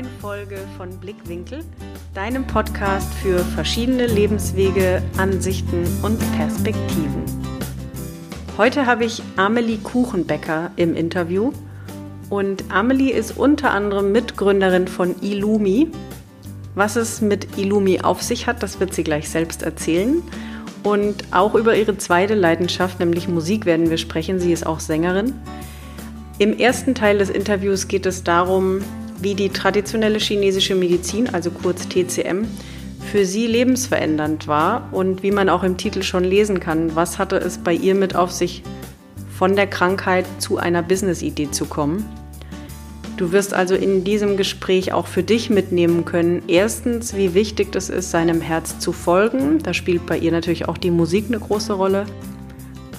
neuen Folge von Blickwinkel, deinem Podcast für verschiedene Lebenswege, Ansichten und Perspektiven. Heute habe ich Amelie Kuchenbecker im Interview und Amelie ist unter anderem Mitgründerin von Illumi. Was es mit Illumi auf sich hat, das wird sie gleich selbst erzählen. Und auch über ihre zweite Leidenschaft, nämlich Musik, werden wir sprechen. Sie ist auch Sängerin. Im ersten Teil des Interviews geht es darum, wie die traditionelle chinesische Medizin, also kurz TCM, für sie lebensverändernd war und wie man auch im Titel schon lesen kann, was hatte es bei ihr mit auf sich, von der Krankheit zu einer Business-Idee zu kommen. Du wirst also in diesem Gespräch auch für dich mitnehmen können, erstens, wie wichtig es ist, seinem Herz zu folgen. Da spielt bei ihr natürlich auch die Musik eine große Rolle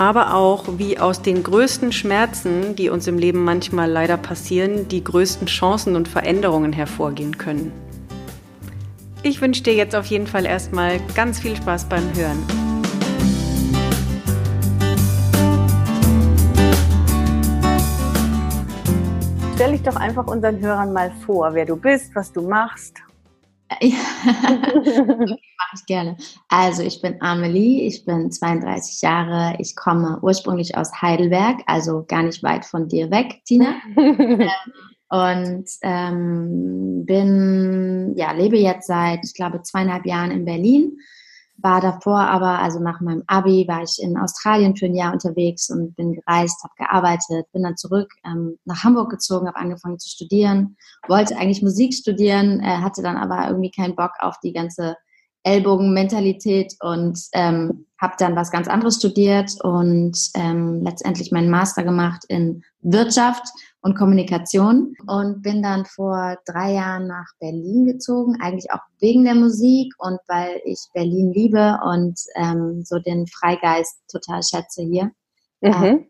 aber auch wie aus den größten Schmerzen, die uns im Leben manchmal leider passieren, die größten Chancen und Veränderungen hervorgehen können. Ich wünsche dir jetzt auf jeden Fall erstmal ganz viel Spaß beim Hören. Stell dich doch einfach unseren Hörern mal vor, wer du bist, was du machst mache ich gerne. Also ich bin Amelie, ich bin 32 Jahre, ich komme ursprünglich aus Heidelberg, also gar nicht weit von dir weg, Tina. und ähm, bin, ja, lebe jetzt seit, ich glaube, zweieinhalb Jahren in Berlin war davor aber, also nach meinem Abi, war ich in Australien für ein Jahr unterwegs und bin gereist, habe gearbeitet, bin dann zurück ähm, nach Hamburg gezogen, habe angefangen zu studieren, wollte eigentlich Musik studieren, äh, hatte dann aber irgendwie keinen Bock auf die ganze Ellbogenmentalität und ähm, habe dann was ganz anderes studiert und ähm, letztendlich meinen Master gemacht in Wirtschaft und Kommunikation und bin dann vor drei Jahren nach Berlin gezogen, eigentlich auch wegen der Musik und weil ich Berlin liebe und ähm, so den Freigeist total schätze hier. Mhm. Ähm,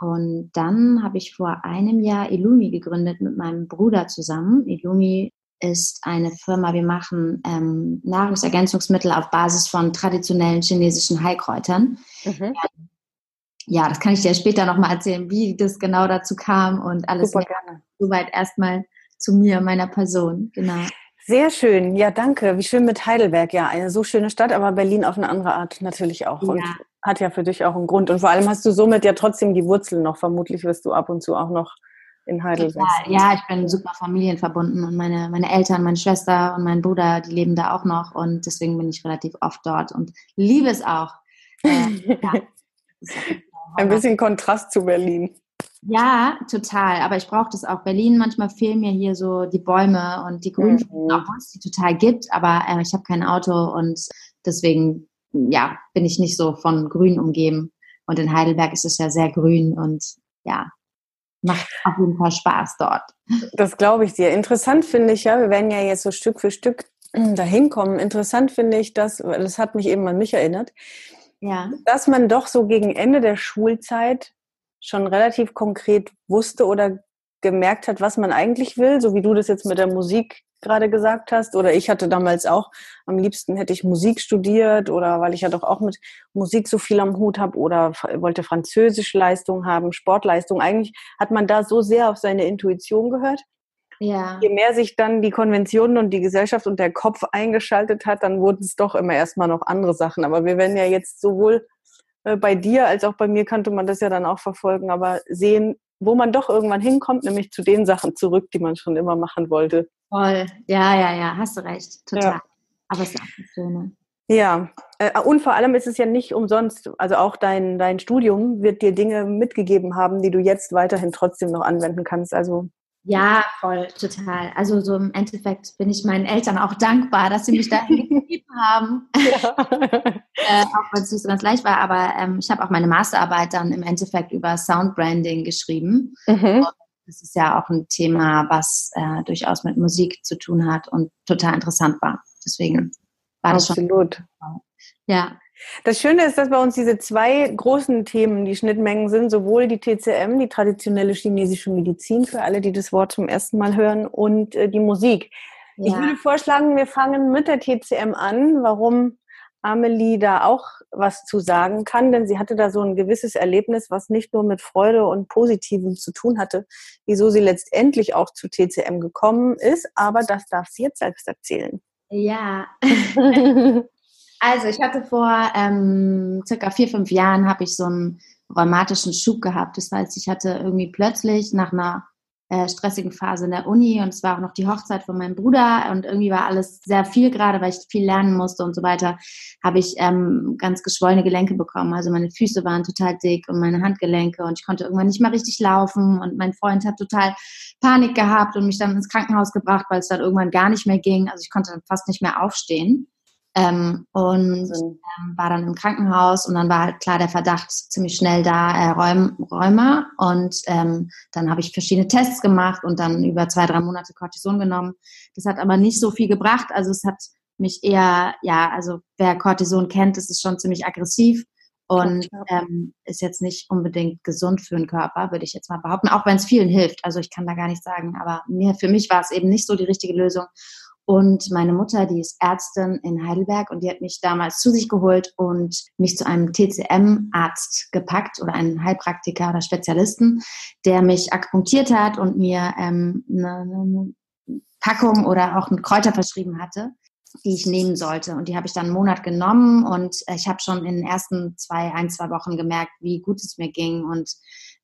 und dann habe ich vor einem Jahr Illumi gegründet mit meinem Bruder zusammen. Illumi ist eine Firma, wir machen ähm, Nahrungsergänzungsmittel auf Basis von traditionellen chinesischen Heilkräutern. Mhm ja, das kann ich dir später nochmal erzählen, wie das genau dazu kam und alles. Super gerne. Soweit erstmal zu mir, meiner Person, genau. Sehr schön, ja, danke. Wie schön mit Heidelberg, ja, eine so schöne Stadt, aber Berlin auf eine andere Art natürlich auch. Ja. Und hat ja für dich auch einen Grund. Und vor allem hast du somit ja trotzdem die Wurzeln noch. Vermutlich wirst du ab und zu auch noch in Heidelberg. Ja, ja, ich bin super familienverbunden und meine, meine Eltern, meine Schwester und mein Bruder, die leben da auch noch und deswegen bin ich relativ oft dort und liebe es auch. Äh, ja. Ein bisschen Kontrast zu Berlin. Ja, total. Aber ich brauche das auch. Berlin, manchmal fehlen mir hier so die Bäume und die Grünflächen, mhm. obwohl es die total gibt. Aber äh, ich habe kein Auto und deswegen, ja, bin ich nicht so von Grün umgeben. Und in Heidelberg ist es ja sehr grün und ja, macht auf jeden Fall Spaß dort. Das glaube ich dir. Interessant finde ich ja, wir werden ja jetzt so Stück für Stück dahin kommen. Interessant finde ich, dass, das hat mich eben an mich erinnert, ja. dass man doch so gegen Ende der Schulzeit schon relativ konkret wusste oder gemerkt hat, was man eigentlich will, so wie du das jetzt mit der Musik gerade gesagt hast. Oder ich hatte damals auch, am liebsten hätte ich Musik studiert oder weil ich ja doch auch mit Musik so viel am Hut habe oder wollte Französischleistung haben, Sportleistung. Eigentlich hat man da so sehr auf seine Intuition gehört. Ja. Je mehr sich dann die Konventionen und die Gesellschaft und der Kopf eingeschaltet hat, dann wurden es doch immer erstmal noch andere Sachen. Aber wir werden ja jetzt sowohl äh, bei dir als auch bei mir kannte man das ja dann auch verfolgen, aber sehen, wo man doch irgendwann hinkommt, nämlich zu den Sachen zurück, die man schon immer machen wollte. Voll. Ja, ja, ja, hast du recht. Total. Ja. Aber es ist auch das Schöne. Ja, äh, und vor allem ist es ja nicht umsonst, also auch dein, dein Studium wird dir Dinge mitgegeben haben, die du jetzt weiterhin trotzdem noch anwenden kannst. Also ja, voll, total. Also so im Endeffekt bin ich meinen Eltern auch dankbar, dass sie mich da gegeben haben. Ja. äh, auch wenn es nicht so ganz leicht war, aber ähm, ich habe auch meine Masterarbeit dann im Endeffekt über Soundbranding geschrieben. Mhm. Das ist ja auch ein Thema, was äh, durchaus mit Musik zu tun hat und total interessant war. Deswegen war das Absolut. schon. Ja. Das Schöne ist, dass bei uns diese zwei großen Themen die Schnittmengen sind, sowohl die TCM, die traditionelle chinesische Medizin, für alle, die das Wort zum ersten Mal hören, und äh, die Musik. Ja. Ich würde vorschlagen, wir fangen mit der TCM an. Warum Amelie da auch was zu sagen kann, denn sie hatte da so ein gewisses Erlebnis, was nicht nur mit Freude und Positivem zu tun hatte, wieso sie letztendlich auch zu TCM gekommen ist, aber das darf sie jetzt selbst erzählen. Ja. also ich hatte vor ähm, circa vier, fünf Jahren habe ich so einen rheumatischen Schub gehabt. Das heißt, ich hatte irgendwie plötzlich nach einer äh, stressigen Phase in der Uni und es war auch noch die Hochzeit von meinem Bruder und irgendwie war alles sehr viel gerade, weil ich viel lernen musste und so weiter, habe ich ähm, ganz geschwollene Gelenke bekommen. Also meine Füße waren total dick und meine Handgelenke und ich konnte irgendwann nicht mehr richtig laufen und mein Freund hat total Panik gehabt und mich dann ins Krankenhaus gebracht, weil es dann irgendwann gar nicht mehr ging. Also ich konnte dann fast nicht mehr aufstehen. Ähm, und ähm, war dann im Krankenhaus und dann war halt klar der Verdacht ziemlich schnell da, äh, Rheum, Rheuma. Und ähm, dann habe ich verschiedene Tests gemacht und dann über zwei, drei Monate Cortison genommen. Das hat aber nicht so viel gebracht. Also es hat mich eher, ja, also wer Cortison kennt, das ist schon ziemlich aggressiv und ähm, ist jetzt nicht unbedingt gesund für den Körper, würde ich jetzt mal behaupten, auch wenn es vielen hilft. Also ich kann da gar nicht sagen, aber mir, für mich war es eben nicht so die richtige Lösung. Und meine Mutter, die ist Ärztin in Heidelberg und die hat mich damals zu sich geholt und mich zu einem TCM-Arzt gepackt oder einen Heilpraktiker oder Spezialisten, der mich akupunktiert hat und mir ähm, eine, eine Packung oder auch ein Kräuter verschrieben hatte, die ich nehmen sollte. Und die habe ich dann einen Monat genommen und ich habe schon in den ersten zwei, ein, zwei Wochen gemerkt, wie gut es mir ging und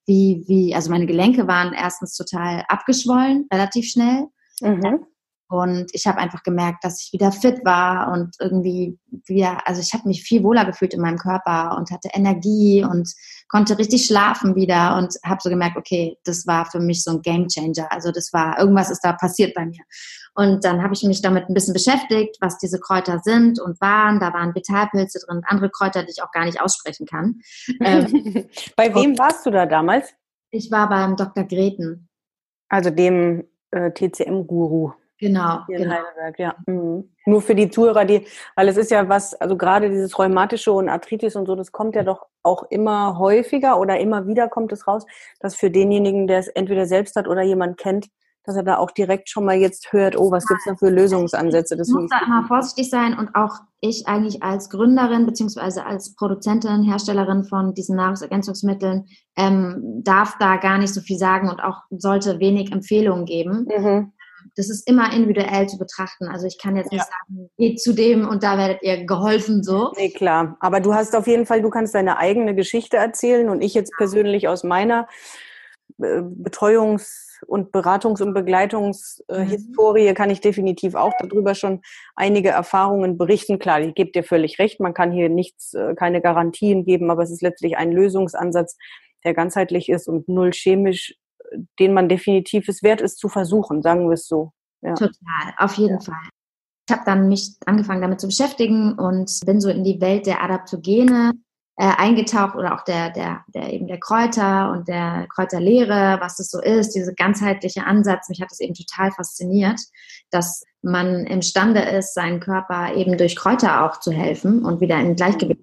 wie, wie, also meine Gelenke waren erstens total abgeschwollen, relativ schnell. Mhm. Und ich habe einfach gemerkt, dass ich wieder fit war und irgendwie wieder, also ich habe mich viel wohler gefühlt in meinem Körper und hatte Energie und konnte richtig schlafen wieder und habe so gemerkt, okay, das war für mich so ein Game Changer. Also das war, irgendwas ist da passiert bei mir. Und dann habe ich mich damit ein bisschen beschäftigt, was diese Kräuter sind und waren. Da waren Vitalpilze drin, andere Kräuter, die ich auch gar nicht aussprechen kann. Ähm, bei wem warst du da damals? Ich war beim Dr. Greten. Also dem äh, TCM-Guru. Genau. Hier genau. in Heidelberg, ja. Mhm. Nur für die Zuhörer, die, weil es ist ja was, also gerade dieses Rheumatische und Arthritis und so, das kommt ja doch auch immer häufiger oder immer wieder kommt es raus, dass für denjenigen, der es entweder selbst hat oder jemand kennt, dass er da auch direkt schon mal jetzt hört, oh, was gibt's da für Lösungsansätze? Das muss da immer vorsichtig sein und auch ich eigentlich als Gründerin beziehungsweise als Produzentin, Herstellerin von diesen Nahrungsergänzungsmitteln ähm, darf da gar nicht so viel sagen und auch sollte wenig Empfehlungen geben. Mhm das ist immer individuell zu betrachten. Also ich kann jetzt nicht ja. sagen, geht zu dem und da werdet ihr geholfen so. Nee, klar. Aber du hast auf jeden Fall, du kannst deine eigene Geschichte erzählen und ich jetzt persönlich aus meiner äh, Betreuungs- und Beratungs- und Begleitungshistorie mhm. kann ich definitiv auch darüber schon einige Erfahrungen berichten. Klar, ich gebe dir völlig recht, man kann hier nichts, äh, keine Garantien geben, aber es ist letztlich ein Lösungsansatz, der ganzheitlich ist und null chemisch den man definitiv es wert ist zu versuchen, sagen wir es so. Ja. Total, auf jeden ja. Fall. Ich habe dann mich angefangen damit zu beschäftigen und bin so in die Welt der Adaptogene äh, eingetaucht oder auch der, der, der eben der Kräuter und der Kräuterlehre, was es so ist, diese ganzheitliche Ansatz. Mich hat das eben total fasziniert, dass man imstande ist, seinen Körper eben durch Kräuter auch zu helfen und wieder in Gleichgewicht.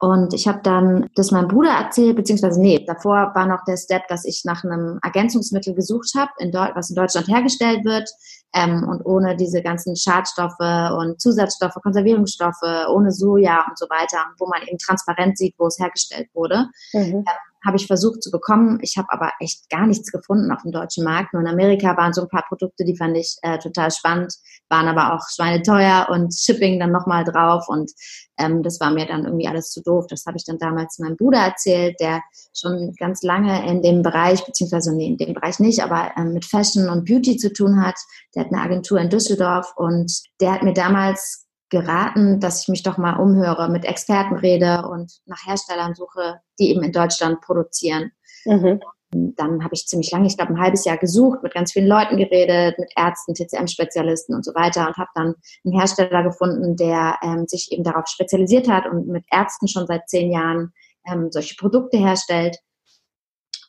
Und ich habe dann das meinem Bruder erzählt, beziehungsweise nee, davor war noch der Step, dass ich nach einem Ergänzungsmittel gesucht habe, was in Deutschland hergestellt wird ähm, und ohne diese ganzen Schadstoffe und Zusatzstoffe, Konservierungsstoffe, ohne Soja und so weiter, wo man eben transparent sieht, wo es hergestellt wurde. Mhm. Ähm, habe ich versucht zu bekommen. Ich habe aber echt gar nichts gefunden auf dem deutschen Markt. Nur in Amerika waren so ein paar Produkte, die fand ich äh, total spannend, waren aber auch schweineteuer und Shipping dann nochmal drauf. Und ähm, das war mir dann irgendwie alles zu doof. Das habe ich dann damals meinem Bruder erzählt, der schon ganz lange in dem Bereich, beziehungsweise nee, in dem Bereich nicht, aber ähm, mit Fashion und Beauty zu tun hat. Der hat eine Agentur in Düsseldorf und der hat mir damals geraten, dass ich mich doch mal umhöre, mit Experten rede und nach Herstellern suche, die eben in Deutschland produzieren. Mhm. Dann habe ich ziemlich lange, ich glaube ein halbes Jahr gesucht, mit ganz vielen Leuten geredet, mit Ärzten, TCM-Spezialisten und so weiter und habe dann einen Hersteller gefunden, der ähm, sich eben darauf spezialisiert hat und mit Ärzten schon seit zehn Jahren ähm, solche Produkte herstellt.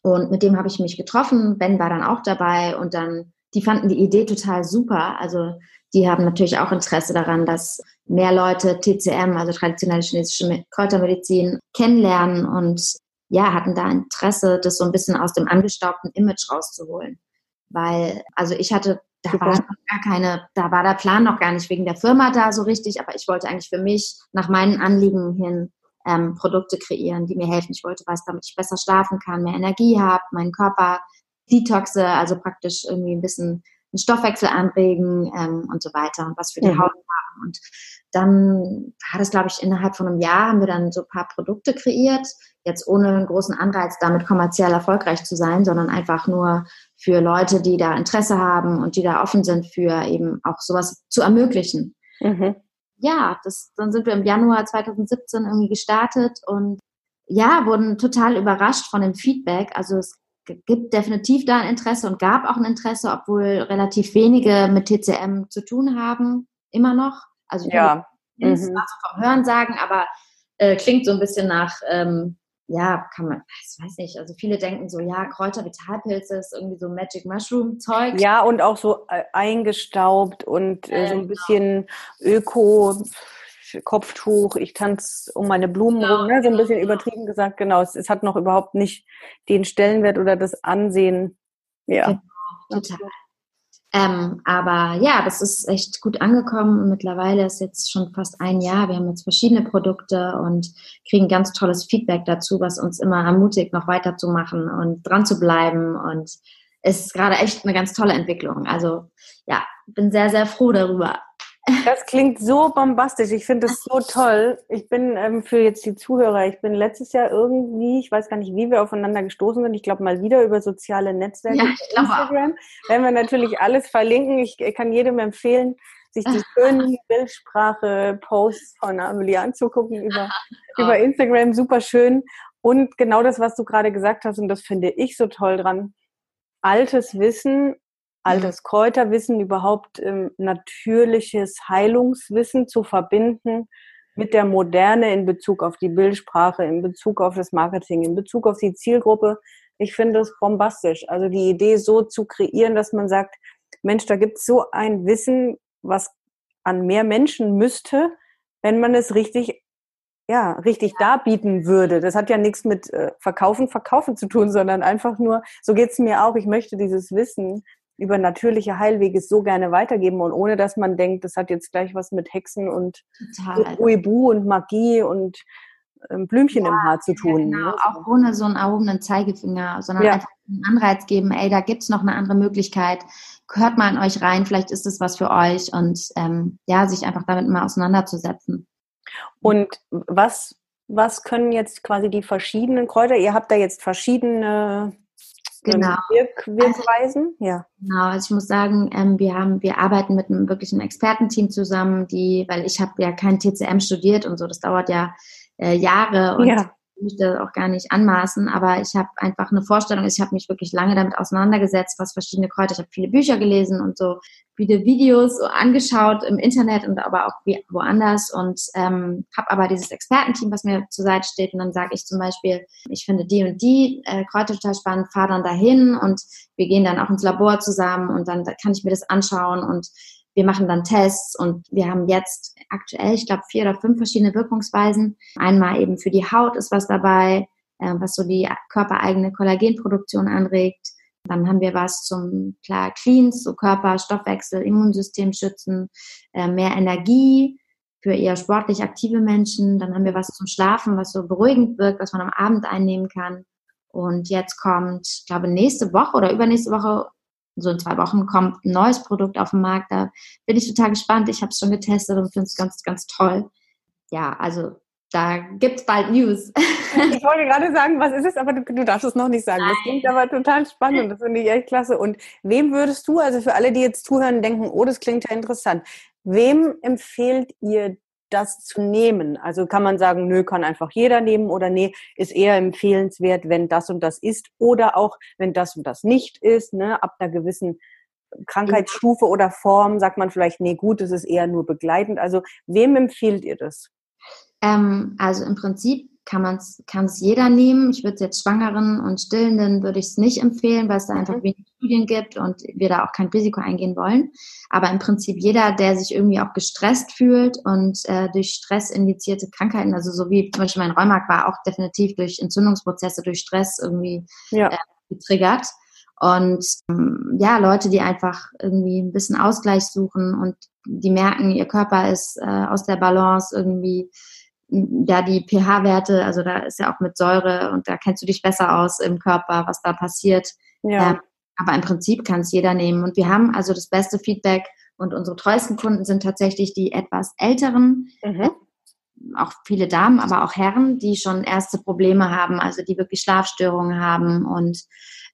Und mit dem habe ich mich getroffen. Ben war dann auch dabei und dann, die fanden die Idee total super. Also die haben natürlich auch Interesse daran, dass mehr Leute TCM, also traditionelle chinesische Kräutermedizin, kennenlernen und ja, hatten da Interesse, das so ein bisschen aus dem angestaubten Image rauszuholen. Weil, also ich hatte da war noch gar keine, da war der Plan noch gar nicht wegen der Firma da so richtig, aber ich wollte eigentlich für mich nach meinen Anliegen hin ähm, Produkte kreieren, die mir helfen. Ich wollte was, damit ich besser schlafen kann, mehr Energie habe, meinen Körper detoxe, also praktisch irgendwie ein bisschen den Stoffwechsel anregen ähm, und so weiter und was für die mhm. Haut machen. Und dann war das, glaube ich, innerhalb von einem Jahr haben wir dann so ein paar Produkte kreiert, jetzt ohne einen großen Anreiz, damit kommerziell erfolgreich zu sein, sondern einfach nur für Leute, die da Interesse haben und die da offen sind für eben auch sowas zu ermöglichen. Mhm. Ja, das, dann sind wir im Januar 2017 irgendwie gestartet und ja, wurden total überrascht von dem Feedback. Also es gibt definitiv da ein Interesse und gab auch ein Interesse, obwohl relativ wenige mit TCM zu tun haben, immer noch. Also ja. Mhm. vom Hören sagen, aber äh, klingt so ein bisschen nach ähm, ja, kann man, ich weiß nicht, also viele denken so, ja, Kräuter, Vitalpilze ist irgendwie so Magic Mushroom Zeug. Ja, und auch so äh, eingestaubt und äh, so ein genau. bisschen Öko. Kopftuch, ich tanze um meine Blumen genau, rum, ne? so ein bisschen genau. übertrieben gesagt, genau. Es, es, hat noch überhaupt nicht den Stellenwert oder das Ansehen. Ja. Genau, total. Ähm, aber ja, das ist echt gut angekommen mittlerweile ist jetzt schon fast ein Jahr. Wir haben jetzt verschiedene Produkte und kriegen ganz tolles Feedback dazu, was uns immer ermutigt, noch weiterzumachen und dran zu bleiben. Und es ist gerade echt eine ganz tolle Entwicklung. Also ja, bin sehr, sehr froh darüber. Das klingt so bombastisch. Ich finde das so toll. Ich bin ähm, für jetzt die Zuhörer, ich bin letztes Jahr irgendwie, ich weiß gar nicht, wie wir aufeinander gestoßen sind. Ich glaube mal wieder über soziale Netzwerke, ja, Instagram. Werden wir natürlich alles verlinken. Ich kann jedem empfehlen, sich die schönen Bildsprache-Posts von Amelie anzugucken über, über Instagram. Super schön. Und genau das, was du gerade gesagt hast, und das finde ich so toll dran. Altes Wissen altes Kräuterwissen, überhaupt ähm, natürliches Heilungswissen zu verbinden mit der Moderne in Bezug auf die Bildsprache, in Bezug auf das Marketing, in Bezug auf die Zielgruppe. Ich finde es bombastisch. Also die Idee so zu kreieren, dass man sagt, Mensch, da gibt es so ein Wissen, was an mehr Menschen müsste, wenn man es richtig ja, richtig darbieten würde. Das hat ja nichts mit äh, Verkaufen, Verkaufen zu tun, sondern einfach nur, so geht's mir auch, ich möchte dieses Wissen über natürliche Heilwege so gerne weitergeben und ohne dass man denkt, das hat jetzt gleich was mit Hexen und Uebu und Magie und ähm, Blümchen ja, im Haar zu tun. Ja, genau. Ne? Auch ohne so einen erhobenen Zeigefinger, sondern ja. einfach einen Anreiz geben, ey, da gibt's noch eine andere Möglichkeit. Hört mal in euch rein, vielleicht ist es was für euch und ähm, ja, sich einfach damit mal auseinanderzusetzen. Und was, was können jetzt quasi die verschiedenen Kräuter, ihr habt da jetzt verschiedene genau. Wirk Wirkweisen. Also, ja. Genau, also ich muss sagen, ähm, wir haben, wir arbeiten mit einem wirklichen Expertenteam zusammen, die, weil ich habe ja kein TCM studiert und so, das dauert ja äh, Jahre und ja möchte auch gar nicht anmaßen, aber ich habe einfach eine Vorstellung, ich habe mich wirklich lange damit auseinandergesetzt, was verschiedene Kräuter, ich habe viele Bücher gelesen und so viele Videos angeschaut im Internet und aber auch woanders und ähm, habe aber dieses Expertenteam, was mir zur Seite steht und dann sage ich zum Beispiel, ich finde die und die äh, Kräuter total spannend, fahre dann dahin und wir gehen dann auch ins Labor zusammen und dann kann ich mir das anschauen und wir machen dann Tests und wir haben jetzt aktuell, ich glaube, vier oder fünf verschiedene Wirkungsweisen. Einmal eben für die Haut ist was dabei, äh, was so die körpereigene Kollagenproduktion anregt. Dann haben wir was zum klar Cleans, so Körper, Stoffwechsel, Immunsystem schützen, äh, mehr Energie für eher sportlich aktive Menschen. Dann haben wir was zum Schlafen, was so beruhigend wirkt, was man am Abend einnehmen kann. Und jetzt kommt, ich glaube, nächste Woche oder übernächste Woche so in zwei Wochen kommt ein neues Produkt auf den Markt. Da bin ich total gespannt. Ich habe es schon getestet und finde es ganz, ganz toll. Ja, also da gibt es bald News. Ich wollte gerade sagen, was ist es, aber du, du darfst es noch nicht sagen. Nein. Das klingt aber total spannend. Das finde ich echt klasse. Und wem würdest du, also für alle, die jetzt zuhören, denken, oh, das klingt ja interessant. Wem empfehlt ihr das zu nehmen? Also kann man sagen, nö, kann einfach jeder nehmen oder nee, ist eher empfehlenswert, wenn das und das ist oder auch wenn das und das nicht ist, ne, ab einer gewissen Krankheitsstufe oder Form sagt man vielleicht, nee, gut, das ist eher nur begleitend. Also wem empfiehlt ihr das? Ähm, also im Prinzip kann man es kann es jeder nehmen. Ich würde es jetzt Schwangeren und Stillenden würde ich es nicht empfehlen, weil es da einfach mhm. wenig Studien gibt und wir da auch kein Risiko eingehen wollen. Aber im Prinzip jeder, der sich irgendwie auch gestresst fühlt und äh, durch Stress indizierte Krankheiten, also so wie zum Beispiel mein Rheumak war auch definitiv durch Entzündungsprozesse, durch Stress irgendwie ja. äh, getriggert. Und ähm, ja, Leute, die einfach irgendwie ein bisschen Ausgleich suchen und die merken, ihr Körper ist äh, aus der Balance irgendwie, ja, die pH-Werte, also da ist ja auch mit Säure und da kennst du dich besser aus im Körper, was da passiert. Ja. Ähm, aber im Prinzip kann es jeder nehmen. Und wir haben also das beste Feedback und unsere treuesten Kunden sind tatsächlich die etwas älteren, mhm. auch viele Damen, aber auch Herren, die schon erste Probleme haben, also die wirklich Schlafstörungen haben und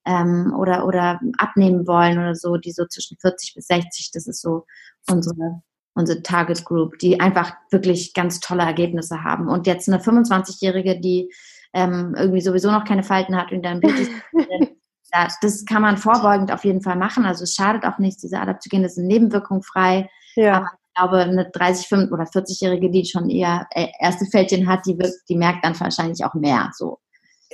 ähm, oder, oder abnehmen wollen oder so, die so zwischen 40 bis 60, das ist so unsere, unsere Target Group, die einfach wirklich ganz tolle Ergebnisse haben. Und jetzt eine 25-Jährige, die ähm, irgendwie sowieso noch keine Falten hat und dann Beauty ja, das kann man vorbeugend auf jeden Fall machen. Also es schadet auch nichts, diese Adaptogene sind nebenwirkungsfrei. Ja. Aber ich glaube, eine 30, 5 oder 40-Jährige, die schon eher äh, erste Fältchen hat, die, wirkt, die merkt dann wahrscheinlich auch mehr. So.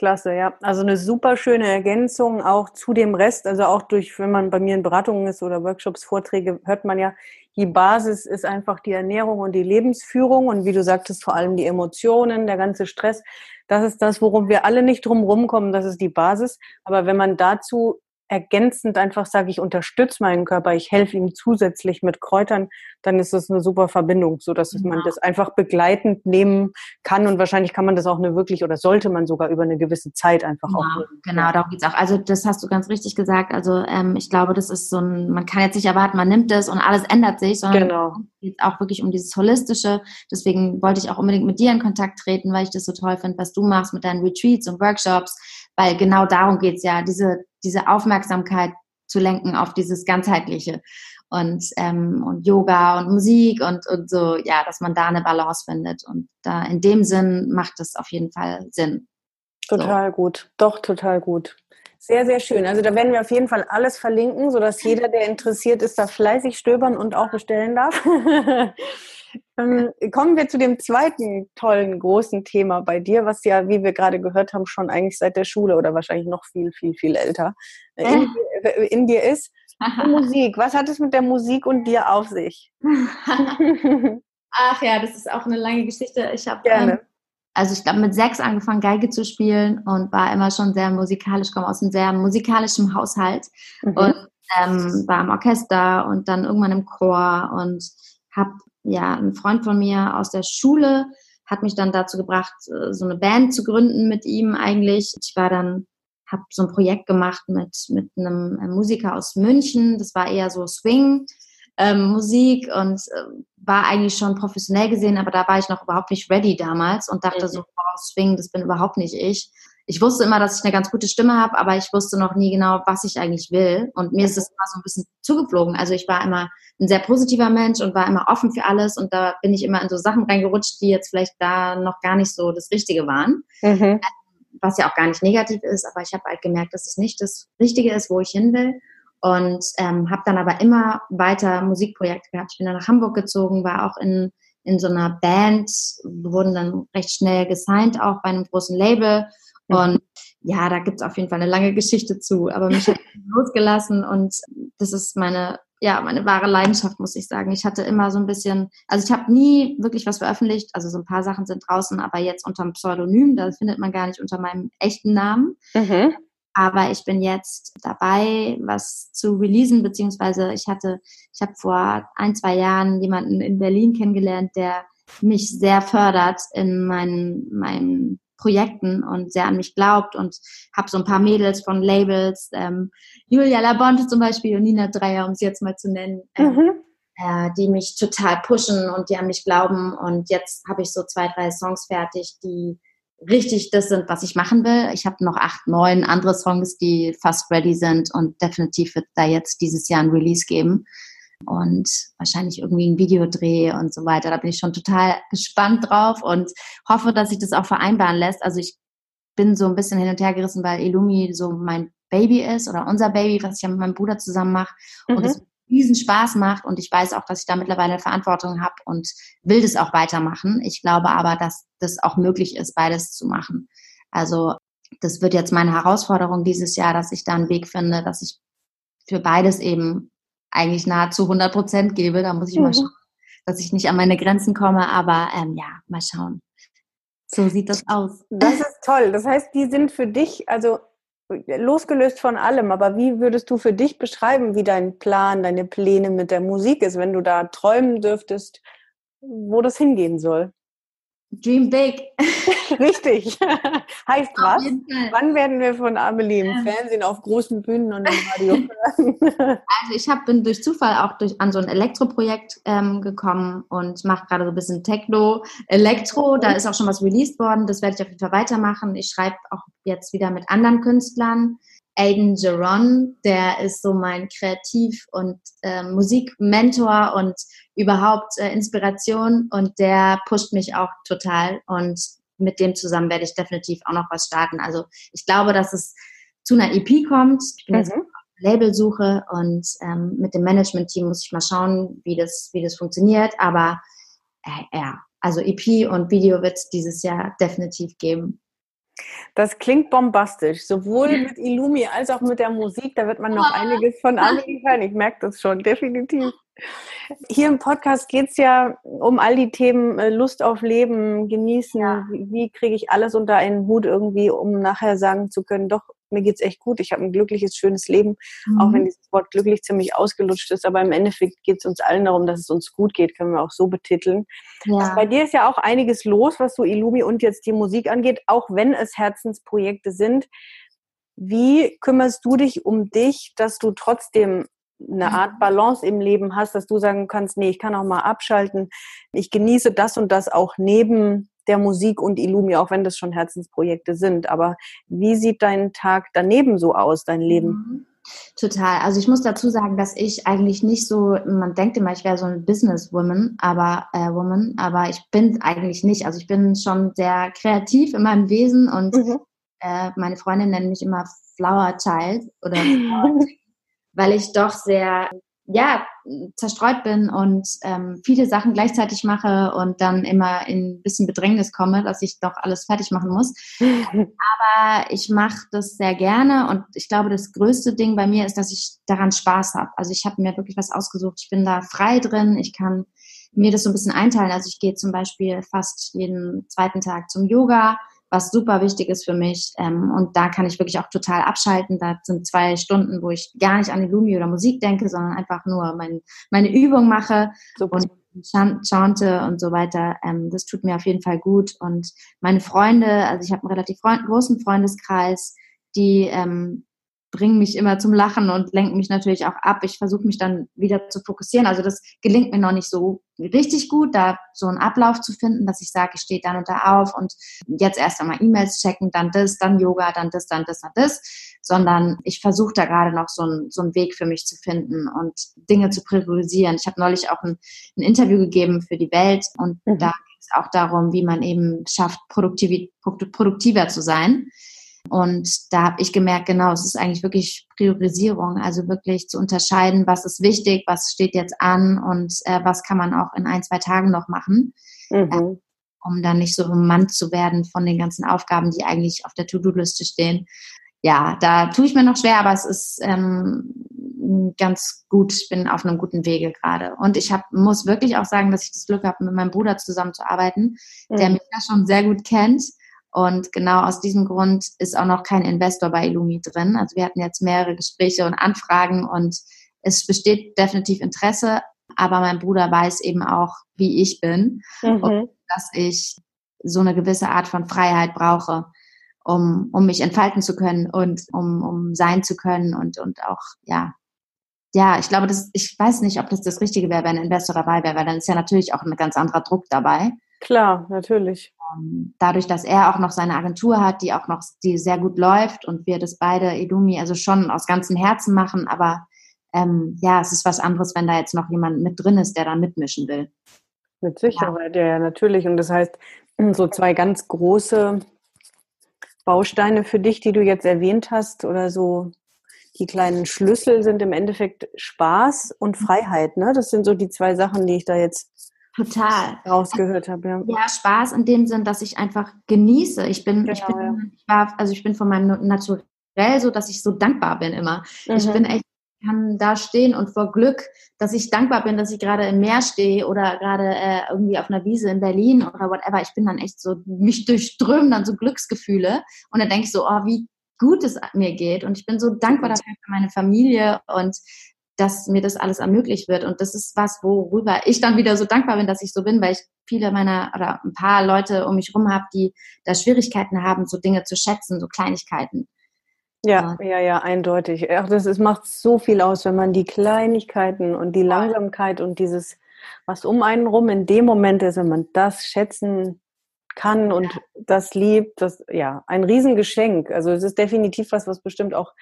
Klasse, ja. Also eine super schöne Ergänzung auch zu dem Rest. Also auch durch, wenn man bei mir in Beratungen ist oder Workshops, Vorträge, hört man ja, die Basis ist einfach die Ernährung und die Lebensführung und wie du sagtest, vor allem die Emotionen, der ganze Stress. Das ist das, worum wir alle nicht drum rumkommen. Das ist die Basis. Aber wenn man dazu ergänzend einfach sage, ich unterstütze meinen Körper, ich helfe ihm zusätzlich mit Kräutern, dann ist das eine super Verbindung, so dass ja. man das einfach begleitend nehmen kann und wahrscheinlich kann man das auch eine wirklich oder sollte man sogar über eine gewisse Zeit einfach genau, auch. Nehmen. Genau, darum geht's auch. Also das hast du ganz richtig gesagt. Also ähm, ich glaube, das ist so ein, man kann jetzt nicht erwarten, man nimmt es und alles ändert sich, sondern genau. es geht auch wirklich um dieses Holistische. Deswegen wollte ich auch unbedingt mit dir in Kontakt treten, weil ich das so toll finde, was du machst mit deinen Retreats und Workshops, weil genau darum geht's ja, diese diese Aufmerksamkeit zu lenken auf dieses ganzheitliche und ähm, und Yoga und Musik und und so ja, dass man da eine Balance findet und da in dem Sinn macht es auf jeden Fall Sinn. Total so. gut, doch total gut. Sehr, sehr schön. Also da werden wir auf jeden Fall alles verlinken, sodass jeder, der interessiert ist, da fleißig stöbern und auch bestellen darf. Ähm, kommen wir zu dem zweiten tollen großen Thema bei dir, was ja, wie wir gerade gehört haben, schon eigentlich seit der Schule oder wahrscheinlich noch viel, viel, viel älter äh, in, äh. in dir ist. Musik. Was hat es mit der Musik und dir auf sich? Ach ja, das ist auch eine lange Geschichte. Ich habe ähm, also ich glaube mit sechs angefangen Geige zu spielen und war immer schon sehr musikalisch, komme aus einem sehr musikalischen Haushalt mhm. und ähm, war im Orchester und dann irgendwann im Chor und habe ja, ein Freund von mir aus der Schule hat mich dann dazu gebracht, äh, so eine Band zu gründen mit ihm eigentlich. Ich war dann, habe so ein Projekt gemacht mit, mit einem äh, Musiker aus München. Das war eher so Swing. Ähm, Musik und äh, war eigentlich schon professionell gesehen, aber da war ich noch überhaupt nicht ready damals und dachte so, oh, Swing, das bin überhaupt nicht ich. Ich wusste immer, dass ich eine ganz gute Stimme habe, aber ich wusste noch nie genau, was ich eigentlich will. Und mir ist es immer so ein bisschen zugeflogen. Also ich war immer ein sehr positiver Mensch und war immer offen für alles und da bin ich immer in so Sachen reingerutscht, die jetzt vielleicht da noch gar nicht so das Richtige waren. Mhm. Was ja auch gar nicht negativ ist, aber ich habe halt gemerkt, dass es nicht das Richtige ist, wo ich hin will. Und ähm, habe dann aber immer weiter Musikprojekte gehabt. Ich bin dann nach Hamburg gezogen, war auch in, in so einer Band, wurden dann recht schnell gesigned, auch bei einem großen Label. Und ja, da gibt's auf jeden Fall eine lange Geschichte zu, aber mich hat losgelassen und das ist meine ja, meine wahre Leidenschaft, muss ich sagen. Ich hatte immer so ein bisschen, also ich habe nie wirklich was veröffentlicht, also so ein paar Sachen sind draußen, aber jetzt unter einem Pseudonym, das findet man gar nicht unter meinem echten Namen. Mhm. Aber ich bin jetzt dabei, was zu releasen, beziehungsweise ich hatte, ich habe vor ein, zwei Jahren jemanden in Berlin kennengelernt, der mich sehr fördert in meinen, meinen Projekten und sehr an mich glaubt und habe so ein paar Mädels von Labels, ähm, Julia Labonte zum Beispiel und Nina Dreier, um sie jetzt mal zu nennen, ähm, mhm. äh, die mich total pushen und die an mich glauben. Und jetzt habe ich so zwei, drei Songs fertig, die richtig das sind, was ich machen will. Ich habe noch acht, neun andere Songs, die fast ready sind und definitiv wird da jetzt dieses Jahr ein Release geben und wahrscheinlich irgendwie ein Videodreh und so weiter. Da bin ich schon total gespannt drauf und hoffe, dass sich das auch vereinbaren lässt. Also ich bin so ein bisschen hin und her gerissen, weil Illumi so mein Baby ist oder unser Baby, was ich ja mit meinem Bruder zusammen mache mhm. und es riesen Spaß macht und ich weiß auch, dass ich da mittlerweile Verantwortung habe und will das auch weitermachen. Ich glaube aber, dass das auch möglich ist, beides zu machen. Also das wird jetzt meine Herausforderung dieses Jahr, dass ich da einen Weg finde, dass ich für beides eben eigentlich nahezu 100 Prozent gebe. Da muss ich mhm. mal schauen, dass ich nicht an meine Grenzen komme. Aber ähm, ja, mal schauen. So sieht das aus. Das ist toll. Das heißt, die sind für dich, also losgelöst von allem, aber wie würdest du für dich beschreiben, wie dein Plan, deine Pläne mit der Musik ist, wenn du da träumen dürftest, wo das hingehen soll? Dream big. Richtig. heißt was? Wann werden wir von Amelie im ähm. Fernsehen auf großen Bühnen und im Radio hören? also ich hab, bin durch Zufall auch durch, an so ein Elektroprojekt ähm, gekommen und mache gerade so ein bisschen Techno, Elektro. Da ist auch schon was released worden. Das werde ich auf jeden Fall weitermachen. Ich schreibe auch jetzt wieder mit anderen Künstlern. Aiden Geron, der ist so mein Kreativ- und äh, Musikmentor und überhaupt äh, Inspiration und der pusht mich auch total und mit dem zusammen werde ich definitiv auch noch was starten. Also ich glaube, dass es zu einer EP kommt. Ich bin mhm. jetzt auf Labelsuche und ähm, mit dem Management-Team muss ich mal schauen, wie das, wie das funktioniert. Aber äh, ja, also EP und Video wird es dieses Jahr definitiv geben. Das klingt bombastisch, sowohl mit Illumi als auch mit der Musik. Da wird man noch einiges von Amelie hören. Ich merke das schon, definitiv. Hier im Podcast geht es ja um all die Themen äh, Lust auf Leben, genießen. Ja. Wie, wie kriege ich alles unter einen Hut irgendwie, um nachher sagen zu können, doch, mir geht's echt gut, ich habe ein glückliches, schönes Leben, mhm. auch wenn dieses Wort glücklich ziemlich ausgelutscht ist, aber im Endeffekt geht es uns allen darum, dass es uns gut geht, können wir auch so betiteln. Ja. Bei dir ist ja auch einiges los, was so Illumi und jetzt die Musik angeht, auch wenn es Herzensprojekte sind. Wie kümmerst du dich um dich, dass du trotzdem eine mhm. Art Balance im Leben hast, dass du sagen kannst, nee, ich kann auch mal abschalten. Ich genieße das und das auch neben der Musik und Illumi, auch wenn das schon Herzensprojekte sind. Aber wie sieht dein Tag daneben so aus, dein Leben? Mhm. Total. Also ich muss dazu sagen, dass ich eigentlich nicht so, man denkt immer, ich wäre so ein Businesswoman, aber äh, Woman, aber ich bin eigentlich nicht. Also ich bin schon sehr kreativ in meinem Wesen und mhm. äh, meine Freundin nennt mich immer Flower Child oder weil ich doch sehr ja, zerstreut bin und ähm, viele Sachen gleichzeitig mache und dann immer in ein bisschen Bedrängnis komme, dass ich doch alles fertig machen muss. Aber ich mache das sehr gerne und ich glaube, das größte Ding bei mir ist, dass ich daran Spaß habe. Also ich habe mir wirklich was ausgesucht. Ich bin da frei drin. Ich kann mir das so ein bisschen einteilen. Also ich gehe zum Beispiel fast jeden zweiten Tag zum Yoga was super wichtig ist für mich. Ähm, und da kann ich wirklich auch total abschalten. Da sind zwei Stunden, wo ich gar nicht an die Lumi oder Musik denke, sondern einfach nur mein, meine Übung mache super. und chante und so weiter. Ähm, das tut mir auf jeden Fall gut. Und meine Freunde, also ich habe einen relativ freund großen Freundeskreis, die ähm, bringen mich immer zum Lachen und lenken mich natürlich auch ab. Ich versuche mich dann wieder zu fokussieren. Also das gelingt mir noch nicht so richtig gut, da so einen Ablauf zu finden, dass ich sage, ich stehe dann und da auf und jetzt erst einmal E-Mails checken, dann das, dann Yoga, dann das, dann das, dann das, sondern ich versuche da gerade noch so, ein, so einen Weg für mich zu finden und Dinge zu priorisieren. Ich habe neulich auch ein, ein, Interview gegeben für die Welt und mhm. da geht es auch darum, wie man eben schafft, produktiv, produktiver zu sein. Und da habe ich gemerkt, genau, es ist eigentlich wirklich Priorisierung, also wirklich zu unterscheiden, was ist wichtig, was steht jetzt an und äh, was kann man auch in ein, zwei Tagen noch machen, mhm. äh, um dann nicht so ummannt zu werden von den ganzen Aufgaben, die eigentlich auf der To-Do-Liste stehen. Ja, da tue ich mir noch schwer, aber es ist ähm, ganz gut. Ich bin auf einem guten Wege gerade. Und ich hab, muss wirklich auch sagen, dass ich das Glück habe, mit meinem Bruder zusammenzuarbeiten, mhm. der mich ja schon sehr gut kennt und genau aus diesem Grund ist auch noch kein Investor bei Illumi drin. Also wir hatten jetzt mehrere Gespräche und Anfragen und es besteht definitiv Interesse, aber mein Bruder weiß eben auch, wie ich bin mhm. und dass ich so eine gewisse Art von Freiheit brauche, um, um mich entfalten zu können und um, um sein zu können und, und auch, ja, ja, ich glaube, das, ich weiß nicht, ob das das Richtige wäre, wenn ein Investor dabei wäre, weil dann ist ja natürlich auch ein ganz anderer Druck dabei. Klar, natürlich. Ähm, dadurch, dass er auch noch seine Agentur hat, die auch noch, die sehr gut läuft und wir das beide, Edumi, also schon aus ganzem Herzen machen, aber ähm, ja, es ist was anderes, wenn da jetzt noch jemand mit drin ist, der da mitmischen will. Mit Sicherheit, ja, ja natürlich. Und das heißt, so zwei ganz große Bausteine für dich, die du jetzt erwähnt hast, oder so die kleinen Schlüssel sind im Endeffekt Spaß und Freiheit. Ne? Das sind so die zwei Sachen, die ich da jetzt Total. Rausgehört habe, ja. Ja, Spaß in dem Sinn, dass ich einfach genieße. Ich bin, genau, ich bin, ja. ich war, also ich bin von meinem Naturell so, dass ich so dankbar bin immer. Mhm. Ich bin echt, kann da stehen und vor Glück, dass ich dankbar bin, dass ich gerade im Meer stehe oder gerade äh, irgendwie auf einer Wiese in Berlin oder whatever. Ich bin dann echt so, mich durchströmen dann so Glücksgefühle und dann denke ich so, oh, wie gut es mir geht. Und ich bin so dankbar dafür für meine Familie und dass mir das alles ermöglicht wird. Und das ist was, worüber ich dann wieder so dankbar bin, dass ich so bin, weil ich viele meiner oder ein paar Leute um mich rum habe, die da Schwierigkeiten haben, so Dinge zu schätzen, so Kleinigkeiten. Ja, ja, ja, eindeutig. Ach, das ist, macht so viel aus, wenn man die Kleinigkeiten und die Langsamkeit und dieses, was um einen rum in dem Moment ist, wenn man das schätzen kann und das liebt, das, ja, ein Riesengeschenk. Also es ist definitiv was, was bestimmt auch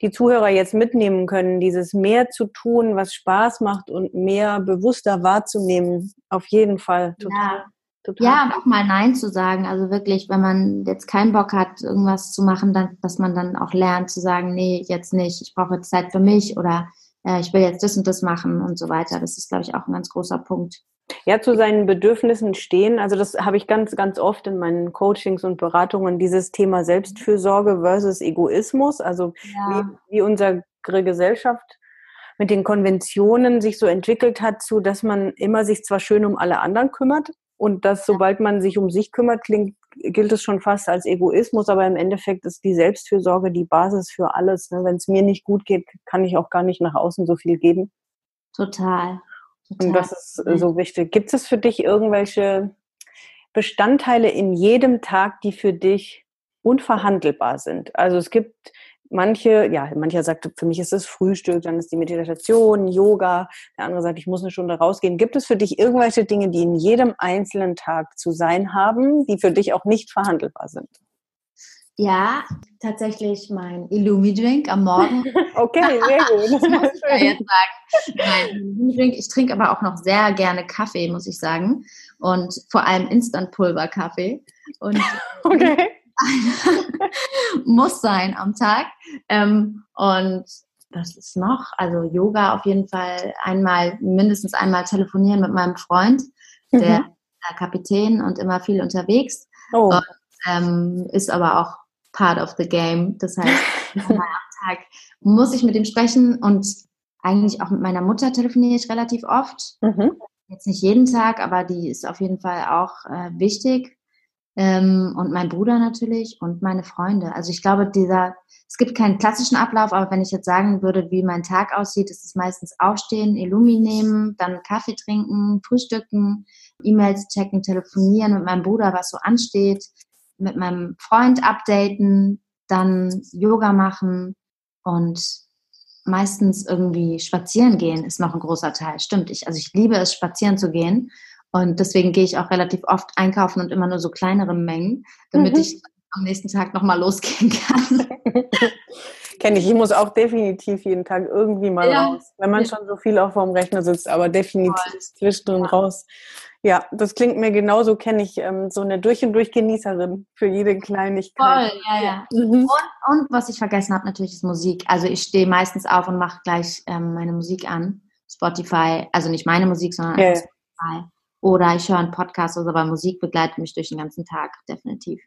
die Zuhörer jetzt mitnehmen können, dieses mehr zu tun, was Spaß macht und mehr bewusster wahrzunehmen. Auf jeden Fall. Total. Ja. Total. Ja, und auch mal Nein zu sagen. Also wirklich, wenn man jetzt keinen Bock hat, irgendwas zu machen, dann, dass man dann auch lernt zu sagen, nee, jetzt nicht, ich brauche jetzt Zeit für mich oder äh, ich will jetzt das und das machen und so weiter. Das ist, glaube ich, auch ein ganz großer Punkt. Ja, zu seinen Bedürfnissen stehen. Also das habe ich ganz, ganz oft in meinen Coachings und Beratungen, dieses Thema Selbstfürsorge versus Egoismus. Also ja. wie, wie unsere Gesellschaft mit den Konventionen sich so entwickelt hat, zu dass man immer sich zwar schön um alle anderen kümmert und dass sobald man sich um sich kümmert, klingt, gilt es schon fast als Egoismus, aber im Endeffekt ist die Selbstfürsorge die Basis für alles. Ne? Wenn es mir nicht gut geht, kann ich auch gar nicht nach außen so viel geben. Total. Und das ist so wichtig. Gibt es für dich irgendwelche Bestandteile in jedem Tag, die für dich unverhandelbar sind? Also es gibt manche, ja, mancher sagt, für mich ist das Frühstück, dann ist die Meditation, Yoga, der andere sagt, ich muss eine Stunde rausgehen. Gibt es für dich irgendwelche Dinge, die in jedem einzelnen Tag zu sein haben, die für dich auch nicht verhandelbar sind? Ja, tatsächlich mein Illumi-Drink am Morgen. okay, sehr gut. das muss ich ja jetzt sagen. Mein Illumi-Drink. Ich trinke aber auch noch sehr gerne Kaffee, muss ich sagen. Und vor allem Instant-Pulver-Kaffee. Und okay. muss sein am Tag. Ähm, und was ist noch? Also Yoga auf jeden Fall einmal, mindestens einmal telefonieren mit meinem Freund, der mhm. Kapitän und immer viel unterwegs. Oh. Und, ähm, ist aber auch part of the game. Das heißt, am Tag muss ich mit ihm sprechen und eigentlich auch mit meiner Mutter telefoniere ich relativ oft. Mhm. Jetzt nicht jeden Tag, aber die ist auf jeden Fall auch äh, wichtig. Ähm, und mein Bruder natürlich und meine Freunde. Also ich glaube, dieser, es gibt keinen klassischen Ablauf, aber wenn ich jetzt sagen würde, wie mein Tag aussieht, ist es meistens aufstehen, Illumi nehmen, dann Kaffee trinken, frühstücken, E-Mails checken, telefonieren mit meinem Bruder, was so ansteht, mit meinem Freund updaten, dann Yoga machen und meistens irgendwie spazieren gehen ist noch ein großer Teil. Stimmt, ich, also ich liebe es, spazieren zu gehen. Und deswegen gehe ich auch relativ oft einkaufen und immer nur so kleinere Mengen, damit mhm. ich am nächsten Tag nochmal losgehen kann. Kenne ich. Ich muss auch definitiv jeden Tag irgendwie mal ja. raus. Wenn man schon so viel auf dem Rechner sitzt, aber definitiv zwischendrin ja. raus. Ja, das klingt mir genauso, kenne ich ähm, so eine durch und durch Genießerin für jede Kleinigkeit. Voll, ja, ja. Mhm. Und, und, was ich vergessen habe, natürlich ist Musik. Also ich stehe meistens auf und mache gleich ähm, meine Musik an. Spotify, also nicht meine Musik, sondern ja. Spotify. Oder ich höre einen Podcast, also aber Musik begleitet mich durch den ganzen Tag, definitiv.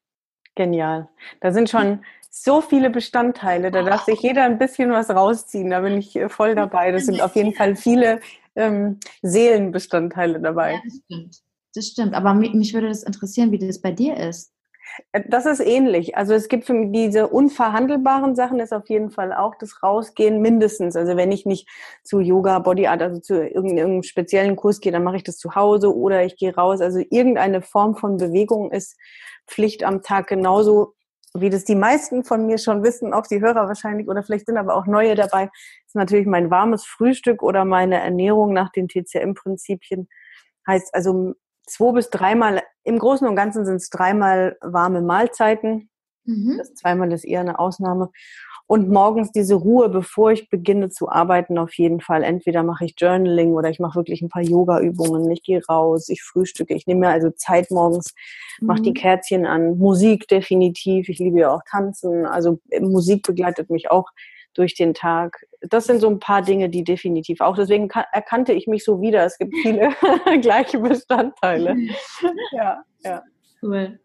Genial. Da sind schon so viele Bestandteile, da darf sich jeder ein bisschen was rausziehen. Da bin ich äh, voll dabei. Das sind auf jeden Fall viele ähm, Seelenbestandteile dabei. Ja, das stimmt. Das stimmt. Aber mich würde das interessieren, wie das bei dir ist. Äh, das ist ähnlich. Also es gibt für mich diese unverhandelbaren Sachen, ist auf jeden Fall auch das Rausgehen mindestens. Also wenn ich nicht zu Yoga, Body Art, also zu irgendeinem speziellen Kurs gehe, dann mache ich das zu Hause oder ich gehe raus. Also irgendeine Form von Bewegung ist Pflicht am Tag genauso wie das die meisten von mir schon wissen, auch die Hörer wahrscheinlich, oder vielleicht sind aber auch neue dabei, ist natürlich mein warmes Frühstück oder meine Ernährung nach den TCM-Prinzipien. Heißt also zwei bis dreimal, im Großen und Ganzen sind es dreimal warme Mahlzeiten. Mhm. Das zweimal ist eher eine Ausnahme. Und morgens diese Ruhe, bevor ich beginne zu arbeiten, auf jeden Fall. Entweder mache ich Journaling oder ich mache wirklich ein paar Yoga-Übungen. Ich gehe raus, ich frühstücke. Ich nehme mir also Zeit morgens, mache die mhm. Kerzchen an. Musik definitiv. Ich liebe ja auch Tanzen. Also Musik begleitet mich auch durch den Tag. Das sind so ein paar Dinge, die definitiv auch. Deswegen erkannte ich mich so wieder. Es gibt viele gleiche Bestandteile. ja, ja. Cool.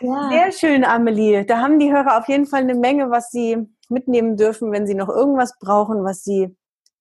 Ja. Sehr schön, Amelie. Da haben die Hörer auf jeden Fall eine Menge, was sie mitnehmen dürfen, wenn sie noch irgendwas brauchen, was sie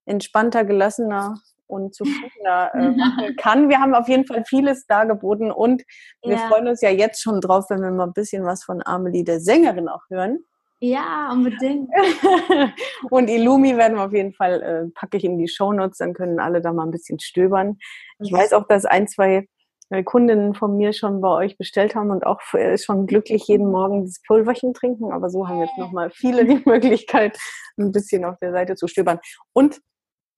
entspannter, gelassener und zufriedener äh, machen kann. Wir haben auf jeden Fall vieles dargeboten und wir ja. freuen uns ja jetzt schon drauf, wenn wir mal ein bisschen was von Amelie, der Sängerin, auch hören. Ja, unbedingt. und Illumi werden wir auf jeden Fall, äh, packe ich in die Shownotes, dann können alle da mal ein bisschen stöbern. Ich weiß auch, dass ein, zwei äh, Kundinnen von mir schon bei euch bestellt haben und auch äh, schon glücklich jeden Morgen das Pulverchen trinken. Aber so haben jetzt nochmal viele die Möglichkeit, ein bisschen auf der Seite zu stöbern. Und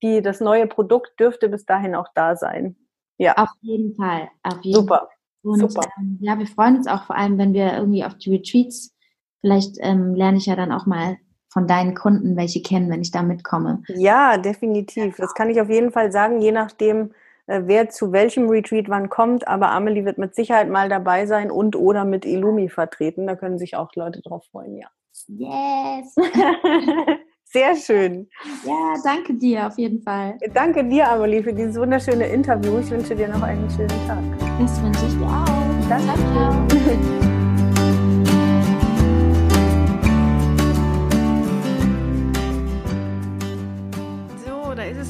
die, das neue Produkt dürfte bis dahin auch da sein. Ja. Auf jeden Fall. Auf jeden Super. Fall. Und Super. Ähm, ja, wir freuen uns auch vor allem, wenn wir irgendwie auf die Retreats, vielleicht ähm, lerne ich ja dann auch mal von deinen Kunden welche kennen, wenn ich da mitkomme. Ja, definitiv. Das kann ich auf jeden Fall sagen, je nachdem, äh, wer zu welchem Retreat wann kommt. Aber Amelie wird mit Sicherheit mal dabei sein und oder mit Illumi vertreten. Da können sich auch Leute drauf freuen, ja. Yes! Sehr schön. Ja, danke dir auf jeden Fall. Danke dir, Amelie, für dieses wunderschöne Interview. Ich wünsche dir noch einen schönen Tag. Das wünsche ich dir auch. Danke. Ciao. So,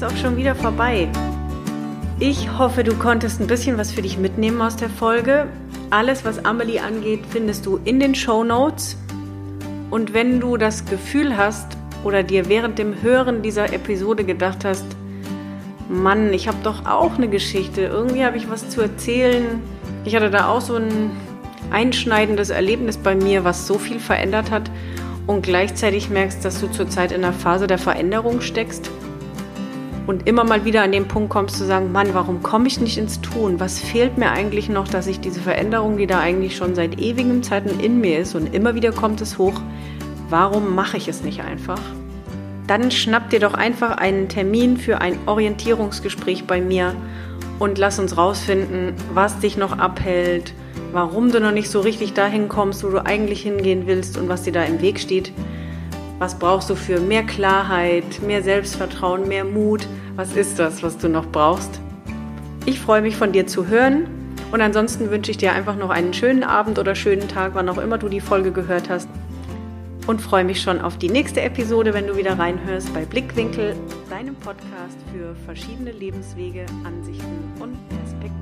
ist auch schon wieder vorbei. Ich hoffe, du konntest ein bisschen was für dich mitnehmen aus der Folge. Alles, was Amelie angeht, findest du in den Show Notes. Und wenn du das Gefühl hast oder dir während dem Hören dieser Episode gedacht hast, Mann, ich habe doch auch eine Geschichte, irgendwie habe ich was zu erzählen. Ich hatte da auch so ein einschneidendes Erlebnis bei mir, was so viel verändert hat und gleichzeitig merkst, dass du zurzeit in einer Phase der Veränderung steckst und immer mal wieder an den Punkt kommst zu sagen, Mann, warum komme ich nicht ins Tun? Was fehlt mir eigentlich noch, dass ich diese Veränderung, die da eigentlich schon seit ewigen Zeiten in mir ist und immer wieder kommt es hoch, warum mache ich es nicht einfach? Dann schnapp dir doch einfach einen Termin für ein Orientierungsgespräch bei mir und lass uns rausfinden, was dich noch abhält, warum du noch nicht so richtig dahin kommst, wo du eigentlich hingehen willst und was dir da im Weg steht. Was brauchst du für mehr Klarheit, mehr Selbstvertrauen, mehr Mut? Was ist das, was du noch brauchst? Ich freue mich von dir zu hören und ansonsten wünsche ich dir einfach noch einen schönen Abend oder schönen Tag, wann auch immer du die Folge gehört hast. Und freue mich schon auf die nächste Episode, wenn du wieder reinhörst bei Blickwinkel, deinem Podcast für verschiedene Lebenswege, Ansichten und Perspektiven.